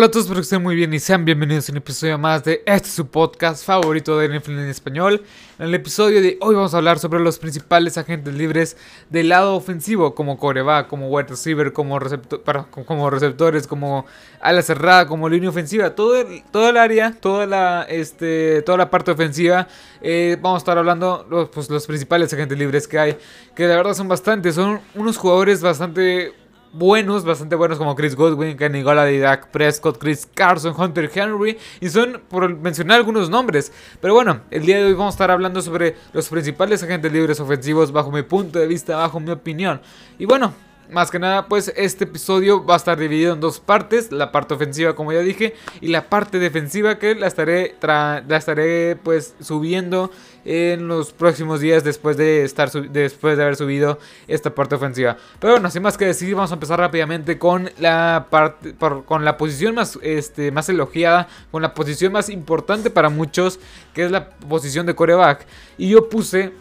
Hola a todos, espero que estén muy bien y sean bienvenidos a un episodio más de este su podcast favorito de NFL en español. En el episodio de hoy vamos a hablar sobre los principales agentes libres del lado ofensivo, como coreback, como wide receiver, como, como receptores, como ala cerrada, como línea ofensiva, todo el, área, toda la, este, toda la parte ofensiva. Eh, vamos a estar hablando los, pues, los principales agentes libres que hay, que de verdad son bastantes, son unos jugadores bastante buenos, bastante buenos como Chris Godwin, Kenny Golladay, Dak Prescott, Chris Carson, Hunter Henry y son por mencionar algunos nombres. Pero bueno, el día de hoy vamos a estar hablando sobre los principales agentes libres ofensivos bajo mi punto de vista, bajo mi opinión. Y bueno, más que nada, pues este episodio va a estar dividido en dos partes, la parte ofensiva como ya dije y la parte defensiva que la estaré la estaré pues subiendo en los próximos días después de estar después de haber subido esta parte ofensiva. Pero bueno, sin más que decir, vamos a empezar rápidamente con la parte con la posición más este más elogiada, con la posición más importante para muchos, que es la posición de coreback. Y yo puse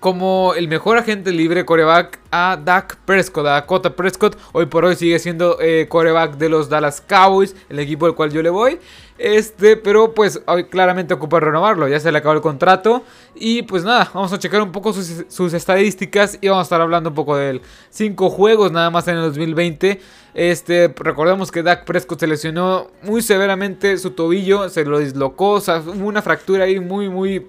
como el mejor agente libre coreback a Dak Prescott, a Dakota Prescott. Hoy por hoy sigue siendo eh, coreback de los Dallas Cowboys, el equipo al cual yo le voy. Este, pero pues hoy claramente ocupa renovarlo, ya se le acabó el contrato. Y pues nada, vamos a checar un poco sus, estadísticas y vamos a estar hablando un poco de él. Cinco juegos nada más en el 2020. Este, recordemos que Dak Prescott se lesionó muy severamente su tobillo, se lo dislocó, o una fractura ahí muy, muy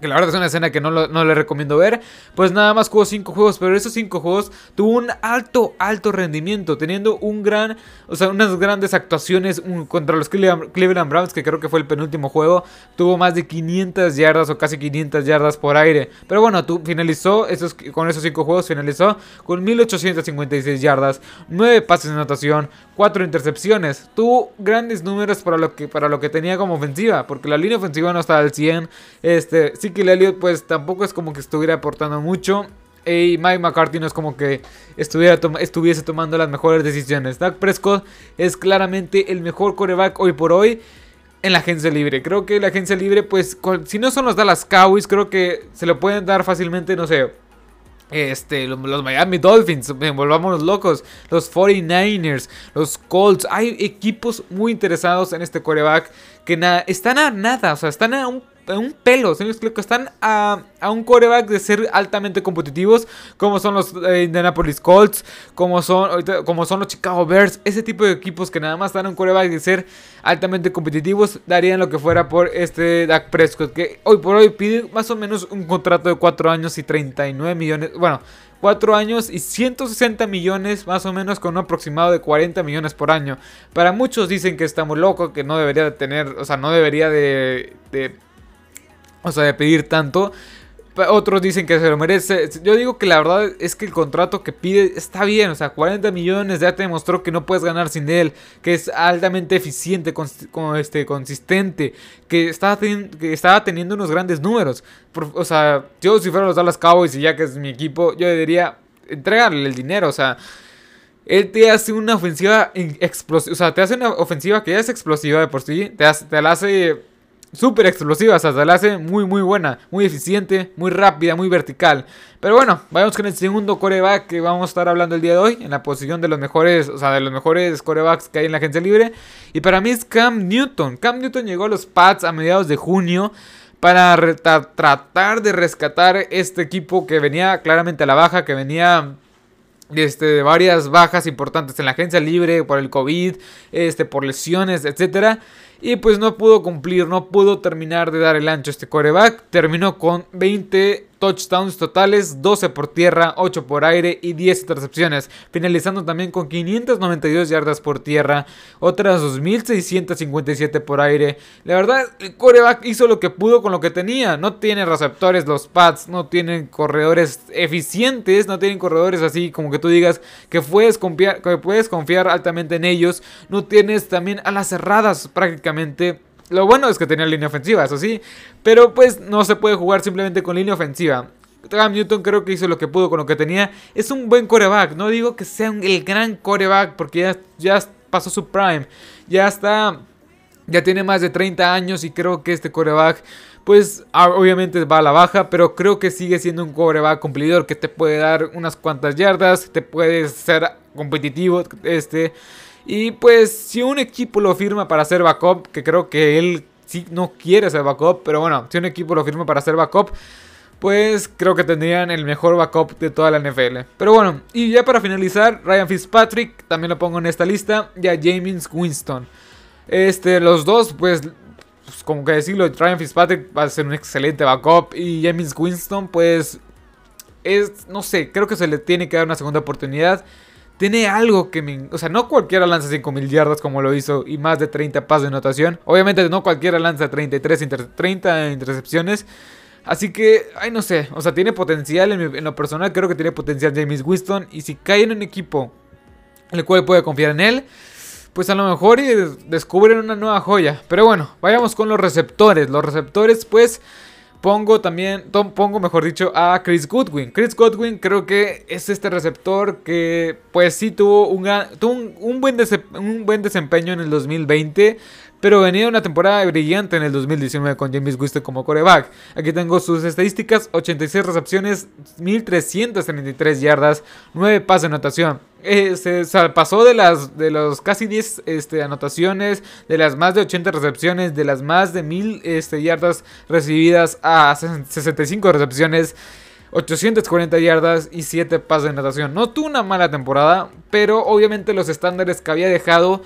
que la verdad es una escena que no, no le recomiendo ver, pues nada más jugó 5 juegos, pero esos 5 juegos tuvo un alto, alto rendimiento, teniendo un gran, o sea, unas grandes actuaciones contra los Cleveland, Browns, que creo que fue el penúltimo juego, tuvo más de 500 yardas o casi 500 yardas por aire, pero bueno, tú finalizó esos, con esos 5 juegos, finalizó con 1856 yardas, 9 pases de anotación, 4 intercepciones, tuvo grandes números para lo que, para lo que tenía como ofensiva, porque la línea ofensiva no estaba al 100, este, que Elliott pues tampoco es como que estuviera aportando mucho. Y Mike McCarthy no es como que estuviera estuviese tomando las mejores decisiones. Dak Prescott es claramente el mejor coreback hoy por hoy en la agencia libre. Creo que la agencia libre, pues, si no son los Dallas Cowboys, creo que se lo pueden dar fácilmente, no sé. Este, los Miami Dolphins, volvamos locos, los 49ers, los Colts, hay equipos muy interesados en este coreback que están a nada, o sea, están a un un pelo, ¿sí me explico? Están a, un coreback de ser altamente competitivos, como son los eh, Indianapolis Colts, como son, como son los Chicago Bears, ese tipo de equipos que nada más están a un coreback de ser altamente competitivos, darían lo que fuera por este Dak Prescott, que hoy por hoy pide más o menos un contrato de 4 años y 39 millones, bueno, 4 años y 160 millones, más o menos con un aproximado de 40 millones por año. Para muchos dicen que está muy loco, que no debería de tener, o sea, no debería de o sea, de pedir tanto. Otros dicen que se lo merece. Yo digo que la verdad es que el contrato que pide está bien. O sea, 40 millones ya te demostró que no puedes ganar sin él. Que es altamente eficiente, este, consistente. Que estaba, que estaba teniendo unos grandes números. o sea, yo si fuera los Dallas Cowboys y ya que es mi equipo, yo debería entregarle el dinero. O sea, él te hace una ofensiva explosiva. O sea, te hace una ofensiva que ya es explosiva de por sí. Te, te la hace súper explosiva, se la hace muy muy buena, muy eficiente, muy rápida, muy vertical. Pero bueno, vayamos con el segundo coreback que vamos a estar hablando el día de hoy, en la posición de los mejores, o sea, de los mejores corebacks que hay en la agencia libre. Y para mí es Cam Newton. Cam Newton llegó a los Pats a mediados de junio para tratar de rescatar este equipo que venía claramente a la baja, que venía este, de varias bajas importantes en la agencia libre por el COVID, este, por lesiones, etcétera. Y pues no pudo cumplir, no pudo terminar de dar el ancho este coreback. Terminó con 20 touchdowns totales, 12 por tierra, 8 por aire y 10 intercepciones, finalizando también con 592 yardas por tierra, otras 2657 por aire. La verdad, el coreback hizo lo que pudo con lo que tenía. No tiene receptores los pads, no tienen corredores eficientes, no tienen corredores así como que tú digas que puedes confiar, que puedes confiar altamente en ellos. No tienes también a las cerradas prácticamente lo bueno es que tenía línea ofensiva, eso sí. Pero pues no se puede jugar simplemente con línea ofensiva. Cam Newton creo que hizo lo que pudo con lo que tenía. Es un buen coreback. No digo que sea el gran coreback porque ya, ya pasó su prime. Ya está. Ya tiene más de 30 años y creo que este coreback pues obviamente va a la baja, pero creo que sigue siendo un coreback cumplidor que te puede dar unas cuantas yardas, te puede ser competitivo, este, Y pues si un equipo lo firma para hacer backup, que creo que él sí no quiere ser backup, pero bueno, si un equipo lo firma para hacer backup, pues creo que tendrían el mejor backup de toda la NFL. Pero bueno, y ya para finalizar, Ryan Fitzpatrick, también lo pongo en esta lista, y a James Winston. Este, los dos, pues, pues, como que decirlo, Ryan Fitzpatrick va a ser un excelente backup, y James Winston, pues, es, no sé, creo que se le tiene que dar una segunda oportunidad. Tiene algo que me... O sea, no cualquiera lanza 5000 yardas como lo hizo y más de 30 pasos de anotación. Obviamente no cualquiera lanza 33, 30 intercepciones. Así que, ay, no sé. O sea, tiene potencial. En, lo personal, creo que tiene potencial James Winston. Y si cae en un equipo en el cual puede confiar en él, pues a lo mejor descubren una nueva joya. Pero bueno, vayamos con los receptores. Los receptores, pues. Pongo también, pongo mejor dicho a Chris Goodwin. Chris Goodwin creo que es este receptor que pues sí tuvo, un, buen, un buen desempeño en el 2020. Pero venía una temporada brillante en el 2019 con James Winston como coreback. Aquí tengo sus estadísticas: 86 recepciones, 1333 yardas, 9 pases de anotación. Eh, se, pasó de las de los casi 10 este, anotaciones, de las más de 80 recepciones, de las más de 1000 este, yardas recibidas a 65 recepciones. 840 yardas y 7 pases de anotación. No tuvo una mala temporada, pero obviamente los estándares que había dejado,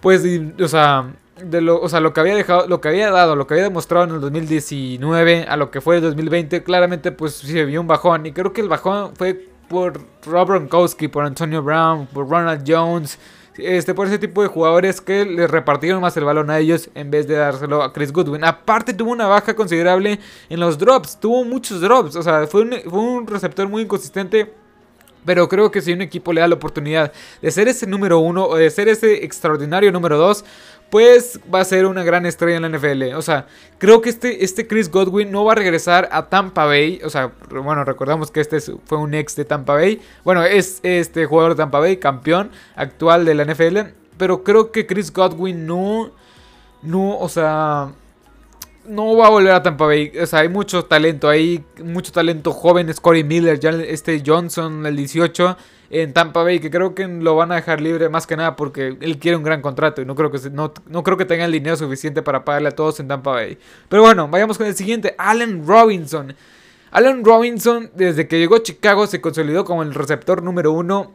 pues, o sea, de lo, o sea, lo que había dejado, lo que había dado, lo que había demostrado en el 2019 a lo que fue el 2020, claramente pues se vio un bajón. Y creo que el bajón fue por Rob Gronkowski, por Antonio Brown, por Ronald Jones, este, por ese tipo de jugadores que le repartieron más el balón a ellos en vez de dárselo a Chris Goodwin. Aparte tuvo una baja considerable en los drops, tuvo muchos drops, o sea, fue un, fue un receptor muy inconsistente. Pero creo que si un equipo le da la oportunidad de ser ese número uno o de ser ese extraordinario número dos, pues va a ser una gran estrella en la NFL. O sea, creo que este, este Chris Godwin no va a regresar a Tampa Bay. O sea, bueno, recordamos que este fue un ex de Tampa Bay. Bueno, es este jugador de Tampa Bay, campeón actual de la NFL. Pero creo que Chris Godwin no, no, o sea, no va a volver a Tampa Bay. O sea, hay mucho talento ahí, mucho talento joven. Corey Miller, este Johnson, el 18 en Tampa Bay, que creo que lo van a dejar libre más que nada porque él quiere un gran contrato y no creo que, no creo que tenga el dinero suficiente para pagarle a todos en Tampa Bay. Pero bueno, vayamos con el siguiente, Allen Robinson. Allen Robinson, desde que llegó a Chicago, se consolidó como el receptor número uno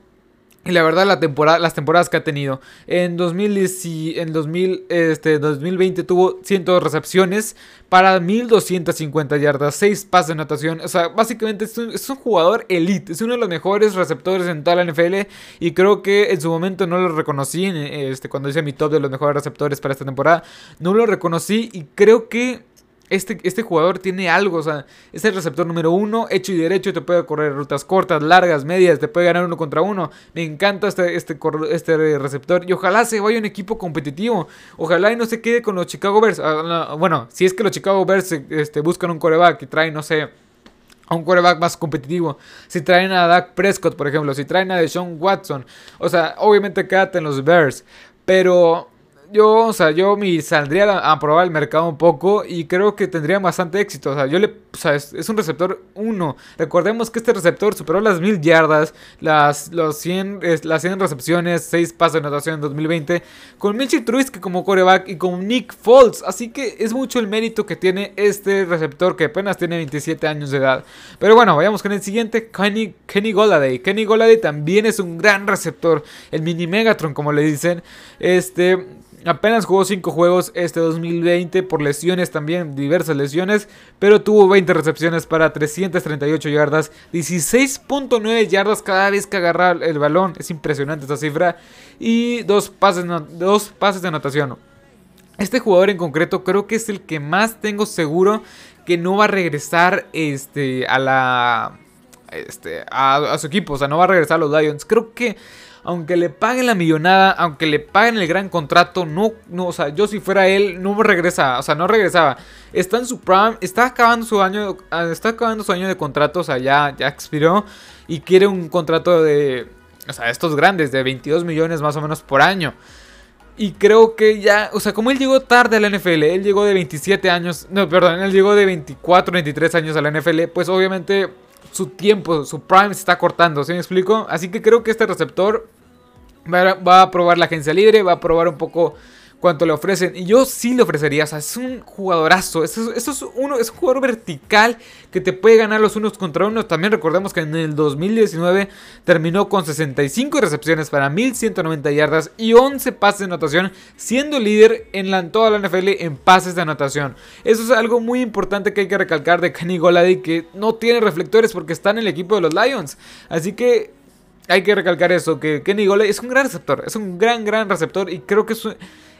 y la verdad, la temporada, las temporadas que ha tenido. En, 2010, en 2000, este, 2020 tuvo 100 recepciones para 1250 yardas, 6 pases de anotación. O sea, básicamente es un, es un, jugador elite. Es uno de los mejores receptores en toda la NFL. Y creo que en su momento no lo reconocí. Este, cuando hice mi top de los mejores receptores para esta temporada. No lo reconocí. Y creo que este, este, jugador tiene algo, o sea, es el receptor número uno, hecho y derecho, te puede correr rutas cortas, largas, medias, te puede ganar uno contra uno. Me encanta este, este, este receptor y ojalá se vaya un equipo competitivo. Ojalá y no se quede con los Chicago Bears. Ah, bueno, si es que los Chicago Bears este, buscan un coreback y traen, no sé, a un coreback más competitivo. Si traen a Dak Prescott, por ejemplo, si traen a Deshaun Watson, o sea, obviamente quédate en los Bears, pero yo, o sea, yo me saldría a, probar el mercado un poco y creo que tendría bastante éxito. O sea, yo le, o sea, es, un receptor 1. Recordemos que este receptor superó las 1000 yardas, las, los 100, las 100 recepciones, 6 pasos de anotación en 2020, con Mitchell Trubisky como coreback y con Nick Foles. Así que es mucho el mérito que tiene este receptor que apenas tiene 27 años de edad. Pero bueno, vayamos con el siguiente, Kenny, Kenny Goladay. Kenny Goladay también es un gran receptor, el mini Megatron como le dicen. Este Apenas jugó 5 juegos este 2020 por lesiones también, diversas lesiones, pero tuvo 20 recepciones para 338 yardas, 16.9 yardas cada vez que agarra el balón, es impresionante esta cifra, y dos pases, dos pases de anotación. Este jugador en concreto creo que es el que más tengo seguro que no va a regresar este, a la... Este, a, a su equipo, o sea, no va a regresar a los Lions. Creo que aunque le paguen la millonada, aunque le paguen el gran contrato, no, no, o sea, yo si fuera él, no regresa, o sea, no regresaba. Está en su prime, está acabando su año, ah, está acabando su año de contrato, o sea, ya, ya expiró y quiere un contrato de, o sea, estos grandes, de 22 millones más o menos por año. Y creo que ya, o sea, como él llegó tarde a la NFL, él llegó de 27 años, no, perdón, él llegó de 24, 23 años a la NFL, pues obviamente su tiempo, su prime se está cortando, ¿sí me explico? Así que creo que este receptor Va a probar la agencia libre, va a probar un poco cuánto le ofrecen. Y yo sí le ofrecería, es un jugadorazo. Esto, es, uno, es un jugador vertical que te puede ganar los unos contra unos. También recordemos que en el 2019 terminó con 65 recepciones para 1190 yardas y 11 pases de anotación, siendo líder en, la, toda la NFL en pases de anotación. Eso es algo muy importante que hay que recalcar de Kenny Golady, que no tiene reflectores porque está en el equipo de los Lions. Así que hay que recalcar eso, que Kenny Golady es un gran receptor, es un gran, gran receptor y creo que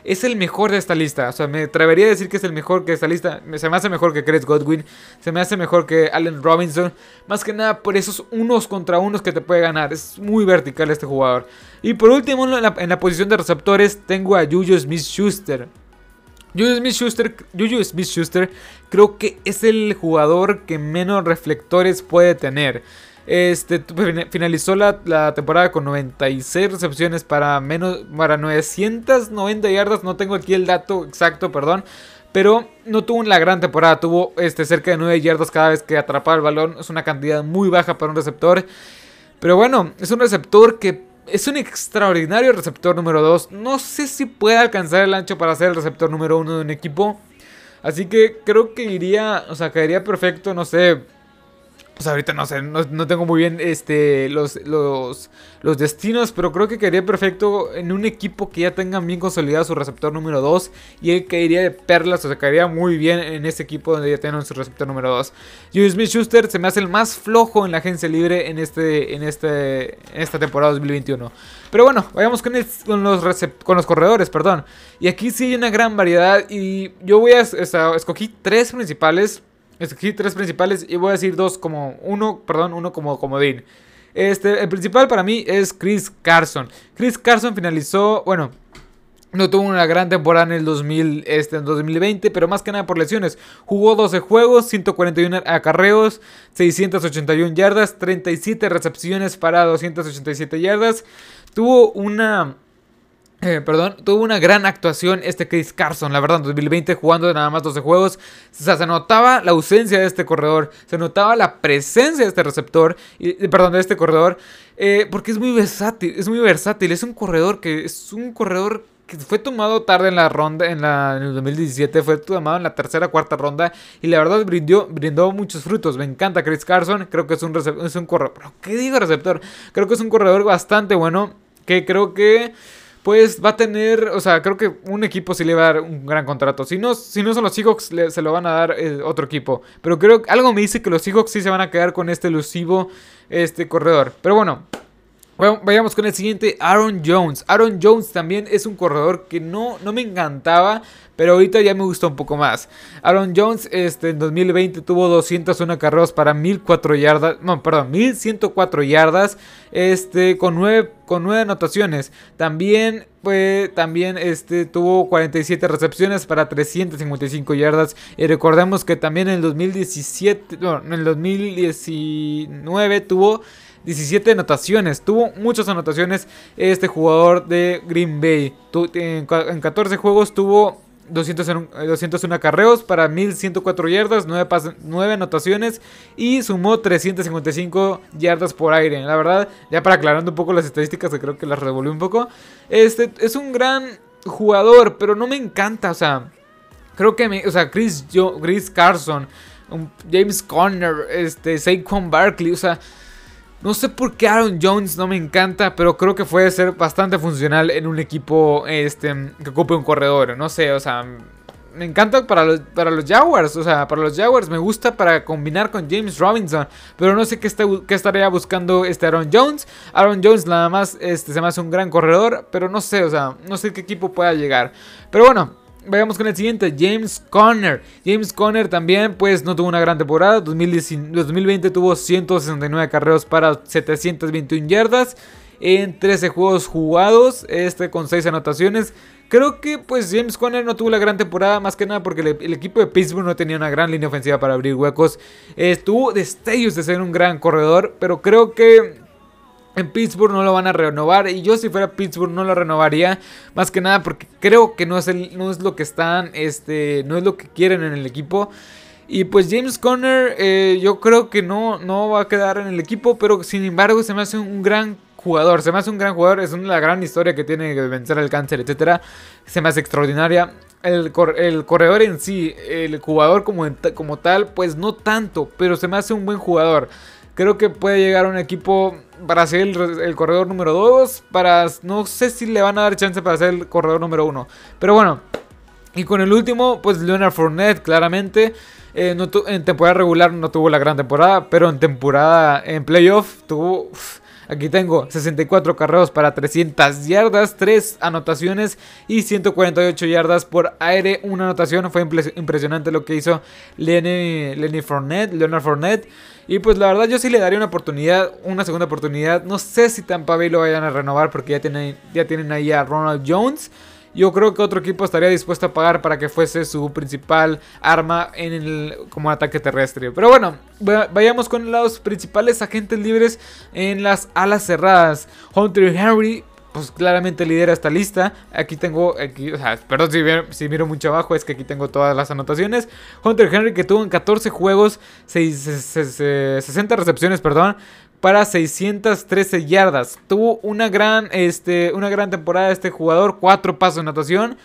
es el mejor de esta lista. O sea, me atrevería a decir que es el mejor que esta lista. Se me hace mejor que Chris Godwin. Se me hace mejor que Allen Robinson. Más que nada por esos unos contra unos que te puede ganar. Es muy vertical este jugador. Y por último, en la, posición de receptores, tengo a Juju Smith Schuster. Juju Smith Schuster, Juju Smith Schuster creo que es el jugador que menos reflectores puede tener. Este, finalizó la, temporada con 96 recepciones para, menos, para 990 yardas. No tengo aquí el dato exacto, perdón. Pero no tuvo una gran temporada. Tuvo este, cerca de 9 yardas cada vez que atrapaba el balón. Es una cantidad muy baja para un receptor. Pero bueno, es un receptor que es un extraordinario receptor número 2. No sé si puede alcanzar el ancho para ser el receptor número 1 de un equipo. Así que creo que iría, o sea, caería perfecto, no sé, pues ahorita no sé, no, tengo muy bien este, los, los, los, destinos, pero creo que quedaría perfecto en un equipo que ya tenga bien consolidado su receptor número 2 y él caería de perlas, o sea, caería muy bien en ese equipo donde ya tienen su receptor número 2. Julius Smith Schuster se me hace el más flojo en la agencia libre en, este, en, este, en esta temporada 2021. Pero bueno, vayamos con, con, los con los corredores, perdón. Y aquí sí hay una gran variedad y yo voy a, o escogí tres principales Escogí tres principales y voy a decir dos como uno, perdón, uno como comodín. Este, el principal para mí es Chris Carson. Chris Carson finalizó, bueno, no tuvo una gran temporada en el 2000, este, en 2020, pero más que nada por lesiones. Jugó 12 juegos, 141 acarreos, 681 yardas, 37 recepciones para 287 yardas. Tuvo una eh, perdón, tuvo una gran actuación este Chris Carson, la verdad, en 2020 jugando nada más 12 juegos. O sea, se notaba la ausencia de este corredor, se notaba la presencia de este receptor, perdón, de este corredor, eh, porque es muy versátil, es muy versátil, es un corredor que es un corredor que fue tomado tarde en la ronda, en, la, en el 2017, fue tomado en la tercera, cuarta ronda y la verdad brindó, brindó muchos frutos. Me encanta Chris Carson, creo que es un, es un corredor, ¿qué digo receptor? Creo que es un corredor bastante bueno, que creo que pues va a tener, o sea, creo que un equipo sí le va a dar un gran contrato. Si no, si no son los Seahawks, se lo van a dar eh, otro equipo. Pero creo que algo me dice que los Seahawks sí se van a quedar con este elusivo este corredor. Pero bueno, vayamos con el siguiente, Aaron Jones. Aaron Jones también es un corredor que no, no me encantaba, pero ahorita ya me gusta un poco más. Aaron Jones este, en 2020 tuvo 201 carreras para 1004 yardas, no, perdón, 1104 yardas, este, con 9, con 9 anotaciones. También, también este, tuvo 47 recepciones para 355 yardas. Y recordemos que también en el 2017, no, en el 2019 tuvo 17 anotaciones. Tuvo muchas anotaciones este jugador de Green Bay. En 14 juegos tuvo 201, 201 acarreos para 1104 yardas, 9, 9, anotaciones y sumó 355 yardas por aire. La verdad, ya para aclarando un poco las estadísticas, que creo que las revolvió un poco. Este es un gran jugador, pero no me encanta. O sea, creo que o sea, Chris, Chris Carson, James Conner, este, Saquon Barkley, o sea. No sé por qué Aaron Jones no me encanta, pero creo que puede ser bastante funcional en un equipo este, que ocupe un corredor. No sé, o sea, me encanta para los, para los Jaguars. O sea, para los Jaguars me gusta para combinar con James Robinson. Pero no sé qué, qué estaría buscando este Aaron Jones. Aaron Jones nada más este, se me hace un gran corredor, pero no sé, o sea, no sé qué equipo pueda llegar. Pero bueno. Vayamos con el siguiente, James Conner. James Conner también, pues, no tuvo una gran temporada. 2020 tuvo 169 carreros para 721 yardas en 13 juegos jugados, este con 6 anotaciones. Creo que pues James Conner no tuvo la gran temporada, más que nada porque el, equipo de Pittsburgh no tenía una gran línea ofensiva para abrir huecos. Estuvo destellos de ser un gran corredor, pero creo que en Pittsburgh no lo van a renovar y yo si fuera Pittsburgh no lo renovaría más que nada porque creo que no es, el, no es lo que están, este, no es lo que quieren en el equipo. Y pues James Conner eh, yo creo que no, no va a quedar en el equipo, pero sin embargo se me hace un gran jugador, se me hace un gran jugador, es una gran historia que tiene de vencer el cáncer, etcétera. Se me hace extraordinaria. El, el, corredor en sí, el jugador como, como tal, pues no tanto, pero se me hace un buen jugador. Creo que puede llegar un equipo para ser el, corredor número 2. Para. No sé si le van a dar chance para ser el corredor número 1. Pero bueno. Y con el último, pues Leonard Fournette, claramente. Eh, en temporada regular no tuvo la gran temporada. Pero en temporada. En playoff tuvo. Aquí tengo 64 carreos para 300 yardas, 3 anotaciones y 148 yardas por aire. Una anotación, fue impresionante lo que hizo Lenny, Lenny Fournette, Leonard Fournette. Y pues la verdad yo sí le daría una oportunidad, una segunda oportunidad. No sé si Tampa Bay lo vayan a renovar porque ya tienen, ya tienen ahí a Ronald Jones. Yo creo que otro equipo estaría dispuesto a pagar para que fuese su principal arma en el, como ataque terrestre. Pero bueno, vayamos con los principales agentes libres en las alas cerradas. Hunter Henry pues claramente lidera esta lista. Aquí tengo, perdón si, miro mucho abajo, es que aquí tengo todas las anotaciones. Hunter Henry que tuvo en 14 juegos, 60 recepciones, perdón, para 613 yardas. Tuvo una gran, este, una gran temporada este jugador, 4 pasos de anotación.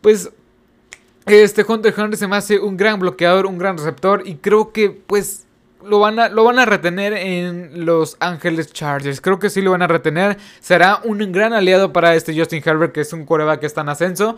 Pues este Hunter Henry se me hace un gran bloqueador, un gran receptor y creo que pues lo van, a, lo van a retener en Los Ángeles Chargers. Creo que sí lo van a retener. Será un gran aliado para este Justin Herbert, que es un coreback que está en ascenso.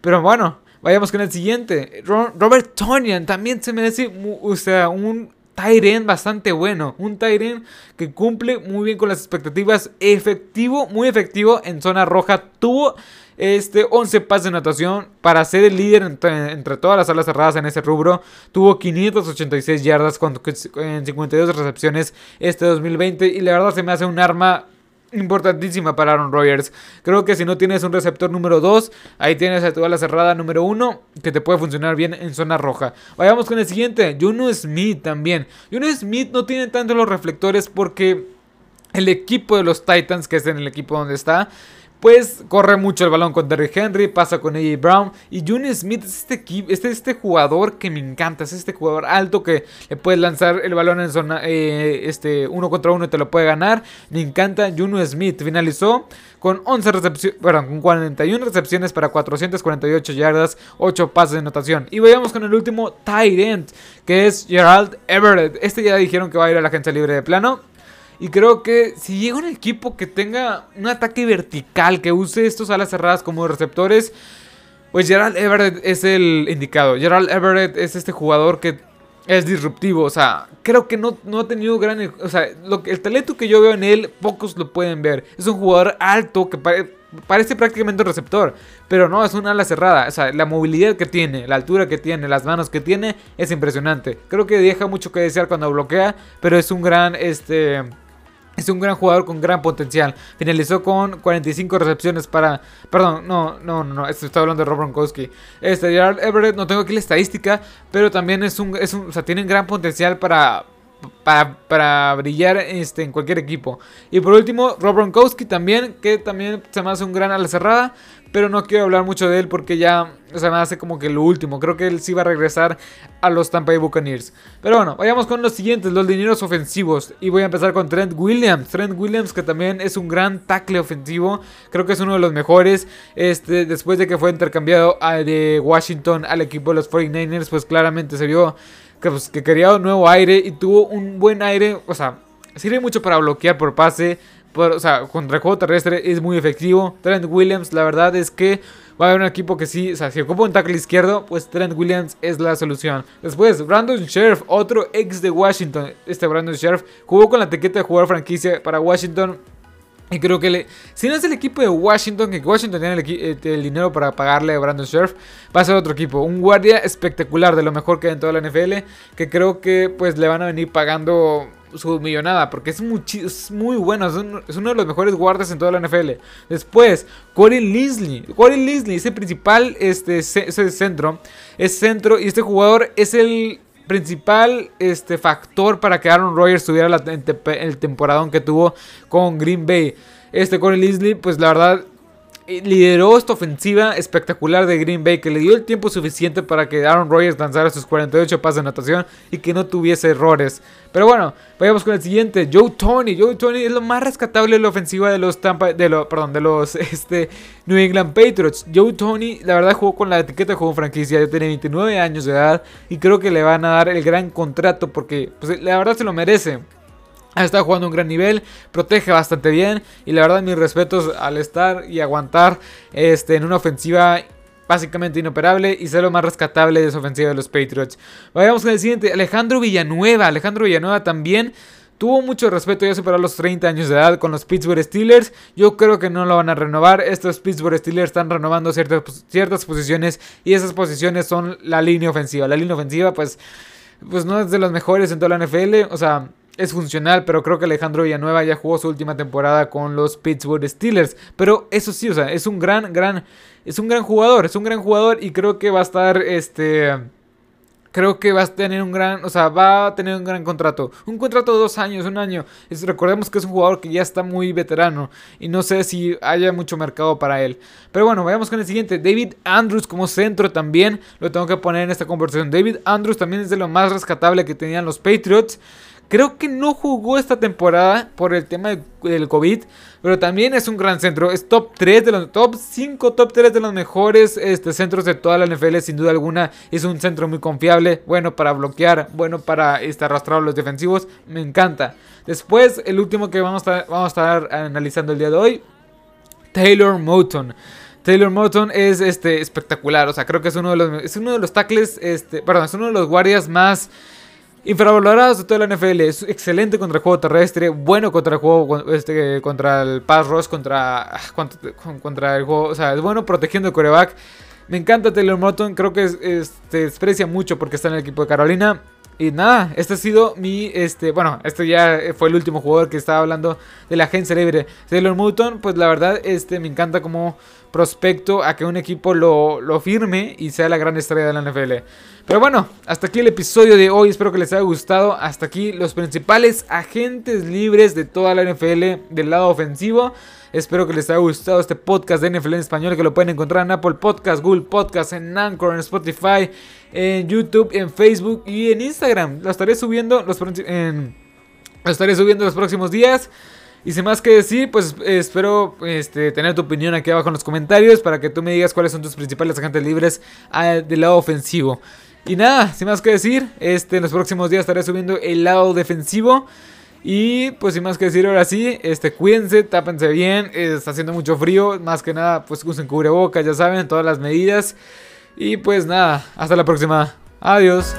Pero bueno, vayamos con el siguiente. Robert Tonian también se merece o sea, un Tyren bastante bueno. Un Tyren que cumple muy bien con las expectativas. Efectivo, muy efectivo en zona roja. Tuvo este, 11 pases de natación para ser el líder entre, todas las alas cerradas en ese rubro. Tuvo 586 yardas en 52 recepciones este 2020 y la verdad se me hace un arma importantísima para Aaron Rodgers. Creo que si no tienes un receptor número 2, ahí tienes a tu ala cerrada número 1 que te puede funcionar bien en zona roja. Vayamos con el siguiente, Juno Smith también. Juno Smith no tiene tanto los reflectores porque el equipo de los Titans, que es en el equipo donde está, pues corre mucho el balón con Derrick Henry, pasa con AJ Brown y Juni Smith es este, este, jugador que me encanta, es este jugador alto que le puedes lanzar el balón en zona eh, este, uno contra uno y te lo puede ganar. Me encanta Juni Smith, finalizó con 11 recepciones, perdón, con 41 recepciones para 448 yardas, 8 pases de anotación. Y vayamos con el último tight que es Gerald Everett. Este ya dijeron que va a ir a la agencia libre de plano. Y creo que si llega un equipo que tenga un ataque vertical, que use estos alas cerradas como receptores, pues Gerald Everett es el indicado. Gerald Everett es este jugador que es disruptivo. O sea, creo que no, no ha tenido gran. O sea, lo, el talento que yo veo en él, pocos lo pueden ver. Es un jugador alto que parece prácticamente un receptor. Pero no, es una ala cerrada. O sea, la movilidad que tiene, la altura que tiene, las manos que tiene, es impresionante. Creo que deja mucho que desear cuando bloquea. Pero es un gran. Este es un gran jugador con gran potencial. Finalizó con 45 recepciones para. Perdón, no, no, no, no. Estoy hablando de Rob Gronkowski. Este, Gerard Everett, no tengo aquí la estadística. Pero también es un. Es o sea, tienen gran potencial para. Para, para, brillar este, en cualquier equipo. Y por último, Rob Gronkowski también, que también se me hace un gran ala cerrada. Pero no quiero hablar mucho de él porque ya se me hace como que lo último. Creo que él sí va a regresar a los Tampa Bay Buccaneers. Pero bueno, vayamos con los siguientes, los dineros ofensivos. Y voy a empezar con Trent Williams. Trent Williams que también es un gran tackle ofensivo. Creo que es uno de los mejores. Este, después de que fue intercambiado de Washington al equipo de los 49ers, pues claramente se vio que, pues, que quería un nuevo aire y tuvo un buen aire. O sea, sirve mucho para bloquear por pase contra el juego terrestre es muy efectivo. Trent Williams, la verdad es que va a haber un equipo que sí, o sea, si ocupa un tackle izquierdo, pues Trent Williams es la solución. Después, Brandon Sheriff, otro ex de Washington. Este Brandon Sheriff jugó con la etiqueta de jugador franquicia para Washington. Y creo que si no es el equipo de Washington, que Washington tiene el, eh, dinero para pagarle a Brandon Sheriff, va a ser otro equipo. Un guardia espectacular, de lo mejor que hay en toda la NFL, que creo que pues le van a venir pagando su millonada, porque es muy, bueno, es, uno de los mejores guardas en toda la NFL. Después, Corey Linsley. Corey Linsley es el principal este, ese centro, es centro y este jugador es el principal este, factor para que Aaron Rodgers tuviera la, el temporadón que tuvo con Green Bay. Este Corey Linsley, pues la verdad lideró esta ofensiva espectacular de Green Bay, que le dio el tiempo suficiente para que Aaron Rodgers lanzara sus 48 pases de anotación y que no tuviese errores. Pero bueno, vayamos con el siguiente, Joe Tony. Joe Tony es lo más rescatable de la ofensiva de los Tampa, de lo, perdón, de los este, New England Patriots. Joe Tony, la verdad, jugó con la etiqueta de juego franquicia, ya tiene 29 años de edad y creo que le van a dar el gran contrato porque pues, la verdad se lo merece. Ha estado jugando un gran nivel, protege bastante bien y la verdad mis respetos al estar y aguantar este, en una ofensiva básicamente inoperable y ser lo más rescatable de esa ofensiva de los Patriots. Vayamos con el siguiente, Alejandro Villanueva. Alejandro Villanueva también tuvo mucho respeto ya superar los 30 años de edad con los Pittsburgh Steelers. Yo creo que no lo van a renovar. Estos Pittsburgh Steelers están renovando ciertas, ciertas posiciones y esas posiciones son la línea ofensiva. La línea ofensiva pues, pues no es de las mejores en toda la NFL. O sea, es funcional, pero creo que Alejandro Villanueva ya jugó su última temporada con los Pittsburgh Steelers. Pero eso sí, o sea, es un gran, gran, es un gran jugador, es un gran jugador y creo que va a estar, este, creo que va a tener un gran, o sea, va a tener un gran contrato. Un contrato de dos años, un año. recordemos que es un jugador que ya está muy veterano y no sé si haya mucho mercado para él. Pero bueno, vayamos con el siguiente. David Andrews como centro también lo tengo que poner en esta conversación. David Andrews también es de lo más rescatable que tenían los Patriots. Creo que no jugó esta temporada por el tema del COVID, pero también es un gran centro. Es top 3 de los top 5, top 3 de los mejores este, centros de toda la NFL, sin duda alguna. Es un centro muy confiable, bueno para bloquear, bueno para este, arrastrar a los defensivos. Me encanta. Después, el último que vamos a, vamos a estar analizando el día de hoy, Taylor Moton. Taylor Moton es este, espectacular, o sea, creo que es uno de los, es uno de los tackles, este, perdón, es uno de los guardias más Infravalorados de toda la NFL. Es excelente contra el juego terrestre. Bueno contra el juego. Este, contra el pass rush. Contra, ah, contra el juego. O sea, es bueno protegiendo el coreback. Me encanta Taylor Moton. Creo que este, desprecia mucho porque está en el equipo de Carolina. Y nada, este ha sido mi, este, bueno, este ya fue el último jugador que estaba hablando de la agencia libre. Taylor Moton, pues la verdad, este, me encanta como prospecto a que un equipo lo, lo firme y sea la gran estrella de la NFL. Pero bueno, hasta aquí el episodio de hoy. Espero que les haya gustado. Hasta aquí los principales agentes libres de toda la NFL del lado ofensivo. Espero que les haya gustado este podcast de NFL en español que lo pueden encontrar en Apple Podcast, Google Podcast, en Anchor, en Spotify, en YouTube, en Facebook y en Instagram. Lo estaré subiendo los, en, lo estaré subiendo los próximos días. Y sin más que decir, pues espero este, tener tu opinión aquí abajo en los comentarios para que tú me digas cuáles son tus principales agentes libres ah, del lado ofensivo. Y nada, sin más que decir, este, en los próximos días estaré subiendo el lado defensivo. Y pues sin más que decir ahora sí, este, cuídense, tápense bien, está haciendo mucho frío, más que nada pues usen cubrebocas, ya saben, todas las medidas. Y pues nada, hasta la próxima, adiós.